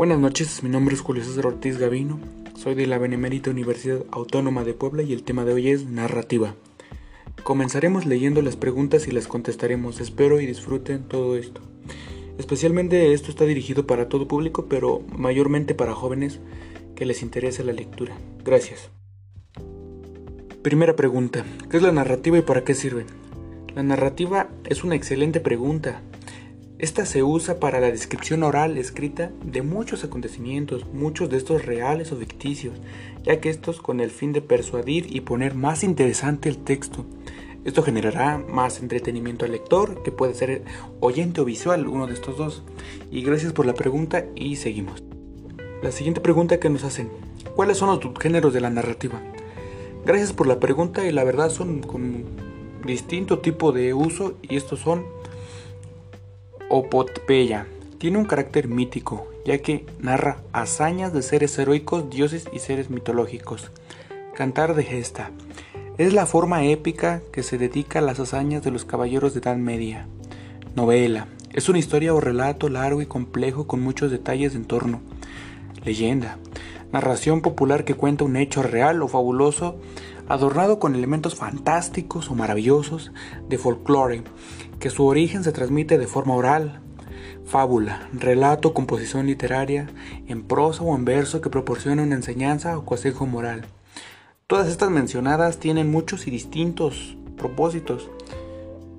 Buenas noches, mi nombre es Julio César Ortiz Gavino, soy de la Benemérita Universidad Autónoma de Puebla y el tema de hoy es narrativa. Comenzaremos leyendo las preguntas y las contestaremos, espero y disfruten todo esto. Especialmente esto está dirigido para todo público, pero mayormente para jóvenes que les interese la lectura. Gracias. Primera pregunta, ¿qué es la narrativa y para qué sirve? La narrativa es una excelente pregunta esta se usa para la descripción oral escrita de muchos acontecimientos, muchos de estos reales o ficticios, ya que estos con el fin de persuadir y poner más interesante el texto. Esto generará más entretenimiento al lector, que puede ser oyente o visual, uno de estos dos. Y gracias por la pregunta y seguimos. La siguiente pregunta que nos hacen, ¿cuáles son los géneros de la narrativa? Gracias por la pregunta y la verdad son con distinto tipo de uso y estos son Opopeya tiene un carácter mítico, ya que narra hazañas de seres heroicos, dioses y seres mitológicos. Cantar de gesta es la forma épica que se dedica a las hazañas de los caballeros de Edad Media. Novela es una historia o relato largo y complejo con muchos detalles de entorno. Leyenda narración popular que cuenta un hecho real o fabuloso adornado con elementos fantásticos o maravillosos de folclore, que su origen se transmite de forma oral. Fábula, relato, composición literaria, en prosa o en verso que proporciona una enseñanza o consejo moral. Todas estas mencionadas tienen muchos y distintos propósitos.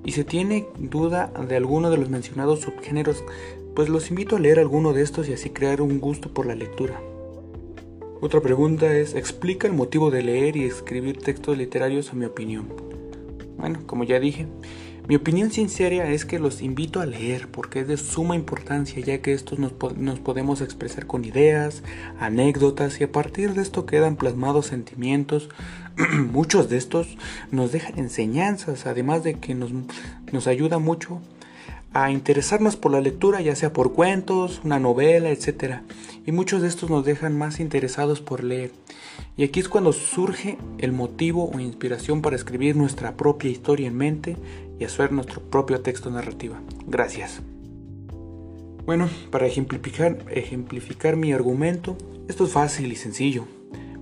Y si tiene duda de alguno de los mencionados subgéneros, pues los invito a leer alguno de estos y así crear un gusto por la lectura. Otra pregunta es, ¿explica el motivo de leer y escribir textos literarios a mi opinión? Bueno, como ya dije, mi opinión sincera es que los invito a leer porque es de suma importancia ya que estos nos, nos, podemos expresar con ideas, anécdotas y a partir de esto quedan plasmados sentimientos. Muchos de estos nos dejan enseñanzas, además de que nos, nos ayuda mucho a interesarnos por la lectura, ya sea por cuentos, una novela, etc. Y muchos de estos nos dejan más interesados por leer. Y aquí es cuando surge el motivo o inspiración para escribir nuestra propia historia en mente y hacer nuestro propio texto narrativo. Gracias. Bueno, para ejemplificar, ejemplificar mi argumento, esto es fácil y sencillo.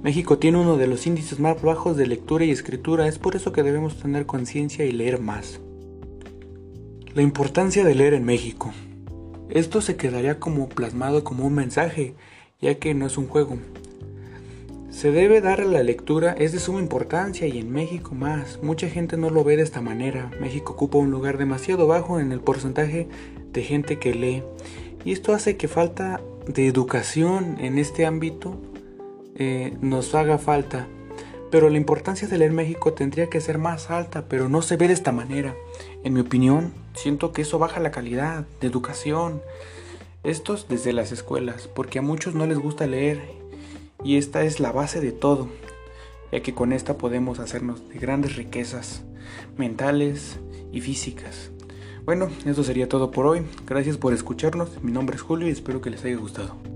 México tiene uno de los índices más bajos de lectura y escritura, es por eso que debemos tener conciencia y leer más. La importancia de leer en México. Esto se quedaría como plasmado como un mensaje, ya que no es un juego. Se debe dar a la lectura, es de suma importancia y en México más. Mucha gente no lo ve de esta manera. México ocupa un lugar demasiado bajo en el porcentaje de gente que lee. Y esto hace que falta de educación en este ámbito eh, nos haga falta. Pero la importancia de leer México tendría que ser más alta, pero no se ve de esta manera. En mi opinión, siento que eso baja la calidad de educación. Estos desde las escuelas, porque a muchos no les gusta leer y esta es la base de todo, ya que con esta podemos hacernos de grandes riquezas mentales y físicas. Bueno, eso sería todo por hoy. Gracias por escucharnos. Mi nombre es Julio y espero que les haya gustado.